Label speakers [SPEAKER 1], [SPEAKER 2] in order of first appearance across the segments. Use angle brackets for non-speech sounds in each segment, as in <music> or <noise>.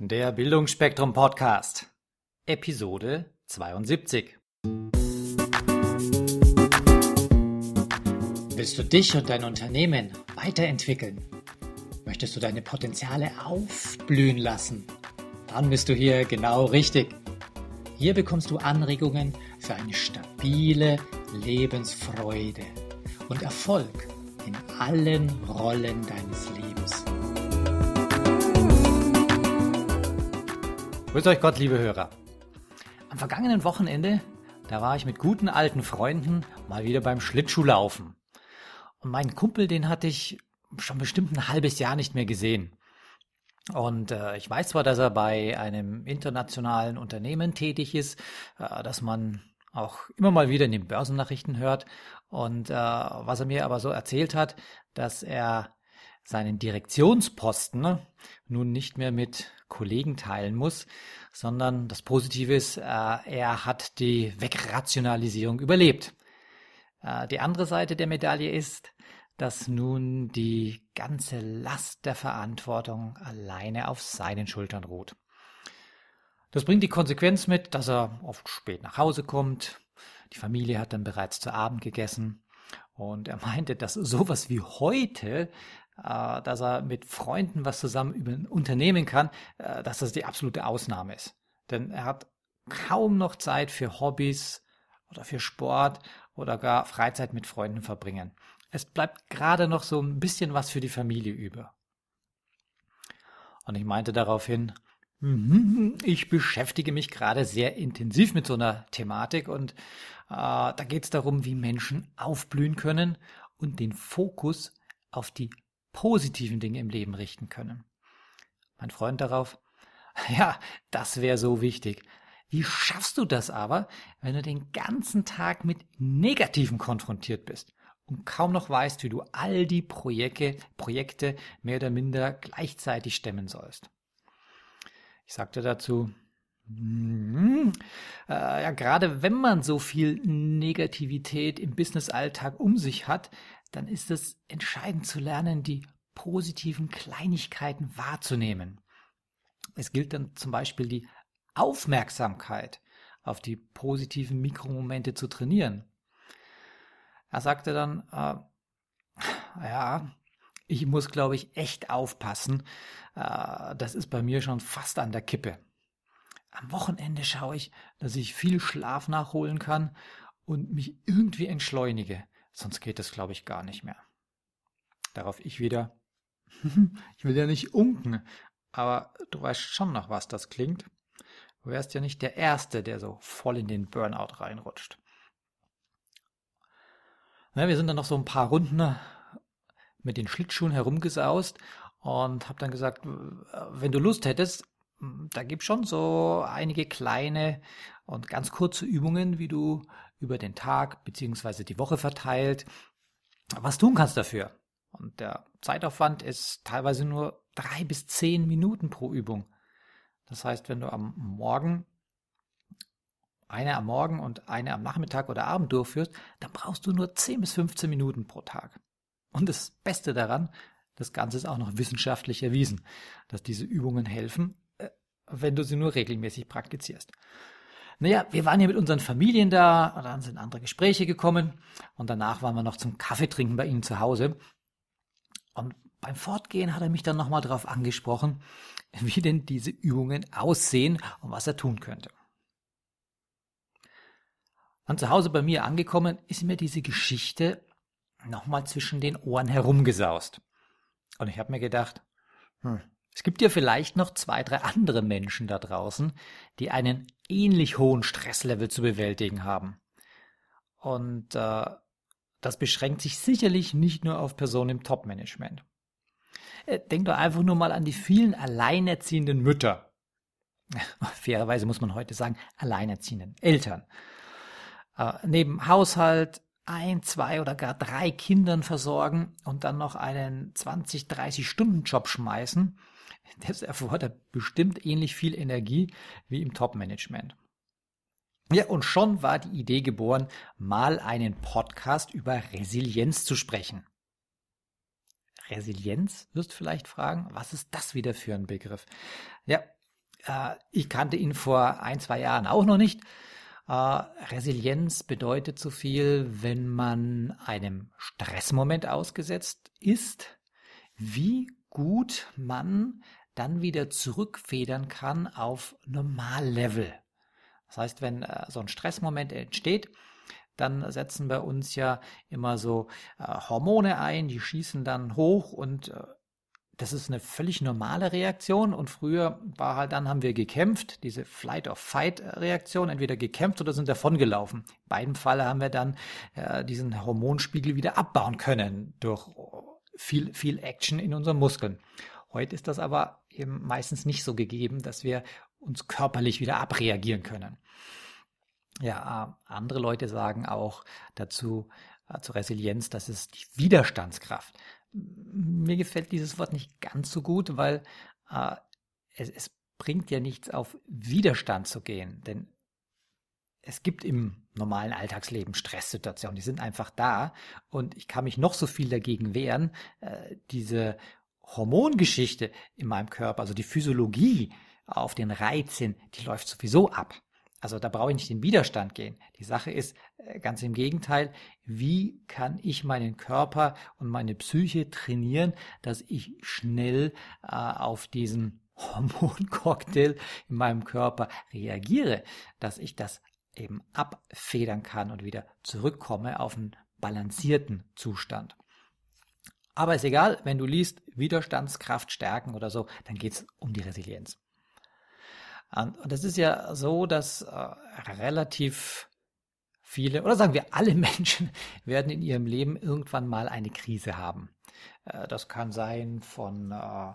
[SPEAKER 1] Der Bildungsspektrum Podcast, Episode 72. Willst du dich und dein Unternehmen weiterentwickeln? Möchtest du deine Potenziale aufblühen lassen? Dann bist du hier genau richtig. Hier bekommst du Anregungen für eine stabile Lebensfreude und Erfolg in allen Rollen deines Lebens. Grüß euch Gott, liebe Hörer. Am vergangenen Wochenende, da war ich mit guten alten Freunden mal wieder beim Schlittschuhlaufen. Und meinen Kumpel, den hatte ich schon bestimmt ein halbes Jahr nicht mehr gesehen. Und äh, ich weiß zwar, dass er bei einem internationalen Unternehmen tätig ist, äh, dass man auch immer mal wieder in den Börsennachrichten hört. Und äh, was er mir aber so erzählt hat, dass er seinen Direktionsposten ne, nun nicht mehr mit Kollegen teilen muss, sondern das Positive ist, äh, er hat die Wegrationalisierung überlebt. Äh, die andere Seite der Medaille ist, dass nun die ganze Last der Verantwortung alleine auf seinen Schultern ruht. Das bringt die Konsequenz mit, dass er oft spät nach Hause kommt, die Familie hat dann bereits zu Abend gegessen und er meinte, dass sowas wie heute äh, dass er mit Freunden was zusammen unternehmen kann, äh, dass das die absolute Ausnahme ist. Denn er hat kaum noch Zeit für Hobbys oder für Sport oder gar Freizeit mit Freunden verbringen. Es bleibt gerade noch so ein bisschen was für die Familie über. Und ich meinte daraufhin, mhm, ich beschäftige mich gerade sehr intensiv mit so einer Thematik und äh, da geht es darum, wie Menschen aufblühen können und den Fokus auf die positiven Dinge im Leben richten können. Mein Freund darauf, <laughs> ja, das wäre so wichtig. Wie schaffst du das aber, wenn du den ganzen Tag mit Negativen konfrontiert bist und kaum noch weißt, wie du all die Projekte, Projekte mehr oder minder gleichzeitig stemmen sollst? Ich sagte dazu, ja, gerade wenn man so viel Negativität im Businessalltag um sich hat, dann ist es entscheidend zu lernen, die positiven Kleinigkeiten wahrzunehmen. Es gilt dann zum Beispiel die Aufmerksamkeit auf die positiven Mikromomente zu trainieren. Er sagte dann, äh, ja, ich muss, glaube ich, echt aufpassen. Äh, das ist bei mir schon fast an der Kippe. Am Wochenende schaue ich, dass ich viel Schlaf nachholen kann und mich irgendwie entschleunige. Sonst geht es, glaube ich, gar nicht mehr. Darauf ich wieder. <laughs> ich will ja nicht unken, aber du weißt schon noch, was das klingt. Du wärst ja nicht der Erste, der so voll in den Burnout reinrutscht. Na, wir sind dann noch so ein paar Runden mit den Schlittschuhen herumgesaust und hab dann gesagt, wenn du Lust hättest, da gibt schon so einige kleine und ganz kurze Übungen, wie du über den Tag bzw. die Woche verteilt was tun kannst dafür. Und der Zeitaufwand ist teilweise nur drei bis zehn Minuten pro Übung. Das heißt, wenn du am Morgen eine am Morgen und eine am Nachmittag oder Abend durchführst, dann brauchst du nur 10 bis 15 Minuten pro Tag. Und das Beste daran, das Ganze ist auch noch wissenschaftlich erwiesen, dass diese Übungen helfen, wenn du sie nur regelmäßig praktizierst. Naja, wir waren hier mit unseren Familien da, dann sind andere Gespräche gekommen und danach waren wir noch zum Kaffee trinken bei ihnen zu Hause. Und beim Fortgehen hat er mich dann nochmal darauf angesprochen, <laughs> wie denn diese Übungen aussehen und was er tun könnte. Und zu Hause bei mir angekommen, ist mir diese Geschichte nochmal zwischen den Ohren herumgesaust. Und ich habe mir gedacht, hm, es gibt ja vielleicht noch zwei, drei andere Menschen da draußen, die einen ähnlich hohen Stresslevel zu bewältigen haben. Und äh, das beschränkt sich sicherlich nicht nur auf Personen im Top-Management. Äh, denk doch einfach nur mal an die vielen alleinerziehenden Mütter. <laughs> Fairerweise muss man heute sagen, alleinerziehenden Eltern. Äh, neben Haushalt, ein, zwei oder gar drei Kindern versorgen und dann noch einen 20, 30 Stunden Job schmeißen das erfordert bestimmt ähnlich viel Energie wie im Top-Management. Ja, und schon war die Idee geboren, mal einen Podcast über Resilienz zu sprechen. Resilienz, wirst du vielleicht fragen, was ist das wieder für ein Begriff? Ja, Äh, ich kannte ihn vor ein, zwei Jahren auch noch nicht. Äh, Resilienz bedeutet so viel, wenn man einem Stressmoment ausgesetzt ist, wie gut man dann wieder zurückfedern kann auf Normallevel. Das heißt, wenn äh, so ein Stressmoment entsteht, dann setzen bei uns ja immer so äh, Hormone ein, die schießen dann hoch und äh, das ist eine völlig normale Reaktion und früher war halt dann haben wir gekämpft, diese Flight of Fight Reaktion, entweder gekämpft oder sind davongelaufen. In beiden Fällen haben wir dann äh, diesen Hormonspiegel wieder abbauen können durch viel viel Action in unseren Muskeln. Heute ist das aber eben meistens nicht so gegeben, dass wir uns körperlich wieder abreagieren können. Ja, andere Leute sagen auch dazu, äh, zur Resilienz, das ist die Widerstandskraft. Mir gefällt dieses Wort nicht ganz so gut, weil äh, es, es bringt ja nichts auf Widerstand zu gehen, denn es gibt im normalen Alltagsleben Stresssituationen, die sind einfach da und ich kann mich noch so viel dagegen wehren. Äh, diese Hormongeschichte in meinem Körper, also die Physiologie auf den Reizen, die läuft sowieso ab. Also da brauche ich nicht in Widerstand gehen. Die Sache ist äh, ganz im Gegenteil, wie kann ich meinen Körper und meine Psyche trainieren, dass ich schnell äh, auf diesen <laughs> Hormoncocktail in meinem Körper reagiere, dass ich das eben abfedern kann und wieder zurückkomme auf einen balancierten Zustand. Aber ist egal, wenn du liest Widerstandskraft stärken oder so, dann geht es um die Resilienz. Und das ist ja so, dass äh, relativ viele, oder sagen wir alle <laughs> Menschen, werden in ihrem Leben irgendwann mal eine Krise haben. Äh, das kann sein von, äh,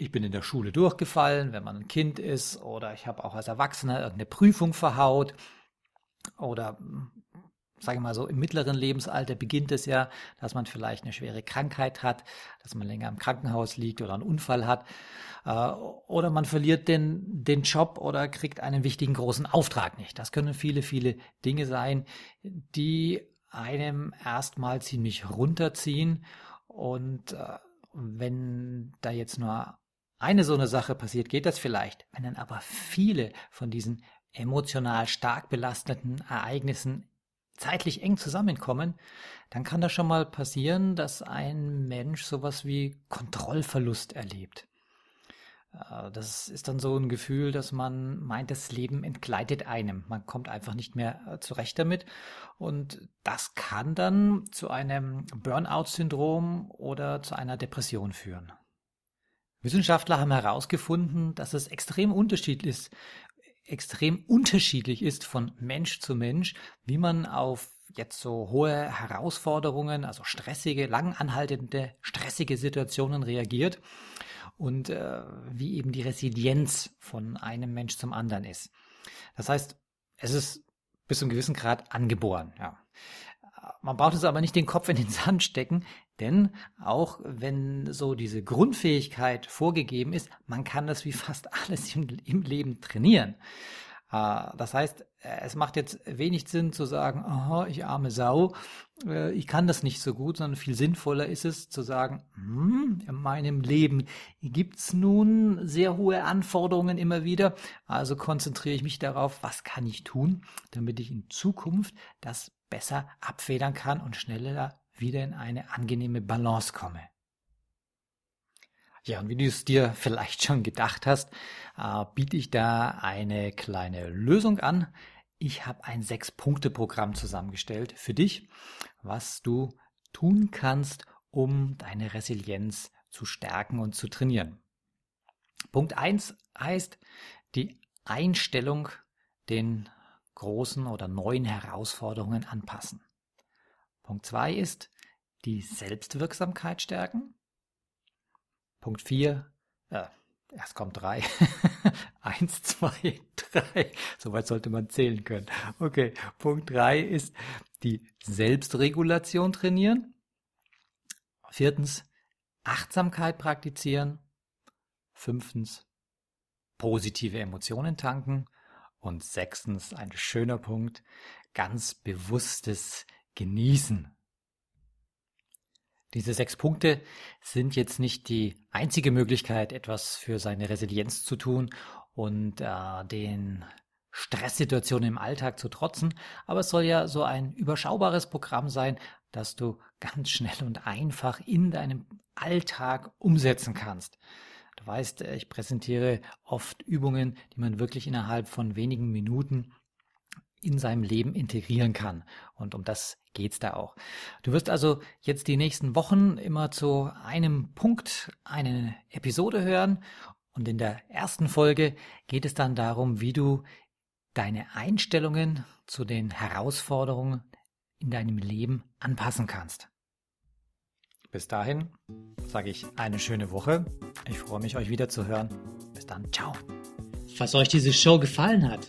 [SPEAKER 1] ich bin in der Schule durchgefallen, wenn man ein Kind ist, oder ich habe auch als Erwachsener irgendeine Prüfung verhaut, oder sage ich mal so, im mittleren Lebensalter beginnt es ja, dass man vielleicht eine schwere Krankheit hat, dass man länger im Krankenhaus liegt oder einen Unfall hat. Äh, oder man verliert den, den Job oder kriegt einen wichtigen großen Auftrag nicht. Das können viele, viele Dinge sein, die einem erstmal ziemlich runterziehen. Und äh, wenn da jetzt nur eine so eine Sache passiert, geht das vielleicht. Wenn dann aber viele von diesen emotional stark belasteten Ereignissen zeitlich eng zusammenkommen, dann kann das schon mal passieren, dass ein Mensch sowas wie Kontrollverlust erlebt. Äh, das ist dann so ein Gefühl, dass man meint, das Leben entgleitet einem. Man kommt einfach nicht mehr äh, zurecht damit. Und das kann dann zu einem Burnout-Syndrom oder zu einer Depression führen. Wissenschaftler haben herausgefunden, dass es extrem unterschiedlich ist, extrem unterschiedlich ist von Mensch zu Mensch, wie man auf jetzt so hohe Herausforderungen, also stressige, langanhaltende, stressige Situationen reagiert und äh, wie eben die Resilienz von einem Mensch zum anderen ist. Das heißt, es ist bis zu einem gewissen Grad angeboren. Ja. Man braucht es aber nicht den Kopf in den Sand stecken, denn auch wenn so diese Grundfähigkeit vorgegeben ist, man kann das wie fast alles im, im Leben trainieren. Äh, das heißt, es macht jetzt wenig Sinn zu sagen, aha, ich arme Sau, äh, ich kann das nicht so gut, sondern viel sinnvoller ist es zu sagen, hm, in meinem Leben gibt's nun sehr hohe Anforderungen immer wieder, also konzentriere ich mich darauf, was kann ich tun, damit ich in Zukunft das besser abfedern kann und schneller wieder in eine angenehme Balance komme. Ja, und wie du es dir <laughs> vielleicht schon gedacht hast, äh, biete ich da eine kleine Lösung an. Ich habe ein Sechs-Punkte-Programm zusammengestellt für dich, was du tun kannst, um deine Resilienz zu stärken und zu trainieren. Punkt eins heißt die Einstellung den großen oder neuen Herausforderungen anpassen. Punkt zwei ist die Selbstwirksamkeit stärken. Punkt vier, äh, erst kommt drei. <laughs> Eins, zwei, drei. Soweit sollte man zählen können. Okay, Punkt drei ist die Selbstregulation trainieren. Viertens, Achtsamkeit praktizieren. Fünftens, positive Emotionen tanken. Und sechstens, ein schöner Punkt, ganz bewusstes Genießen. Diese sechs Punkte sind jetzt nicht die einzige Möglichkeit, etwas für seine Resilienz zu tun und äh, den Stresssituationen im Alltag zu trotzen. Aber es soll ja so ein überschaubares Programm sein, das du ganz schnell und einfach in deinem Alltag umsetzen kannst. Du weißt, ich präsentiere oft Übungen, die man wirklich innerhalb von wenigen Minuten in seinem Leben integrieren kann. Und um das geht's da auch. Du wirst also jetzt die nächsten Wochen immer zu einem Punkt eine Episode hören. Und in der ersten Folge geht es dann darum, wie du deine Einstellungen zu den Herausforderungen in deinem Leben anpassen kannst. Bis dahin sage ich eine schöne Woche. Ich freue mich, euch wieder zu hören. Bis dann. Ciao.
[SPEAKER 2] Falls euch diese Show gefallen hat,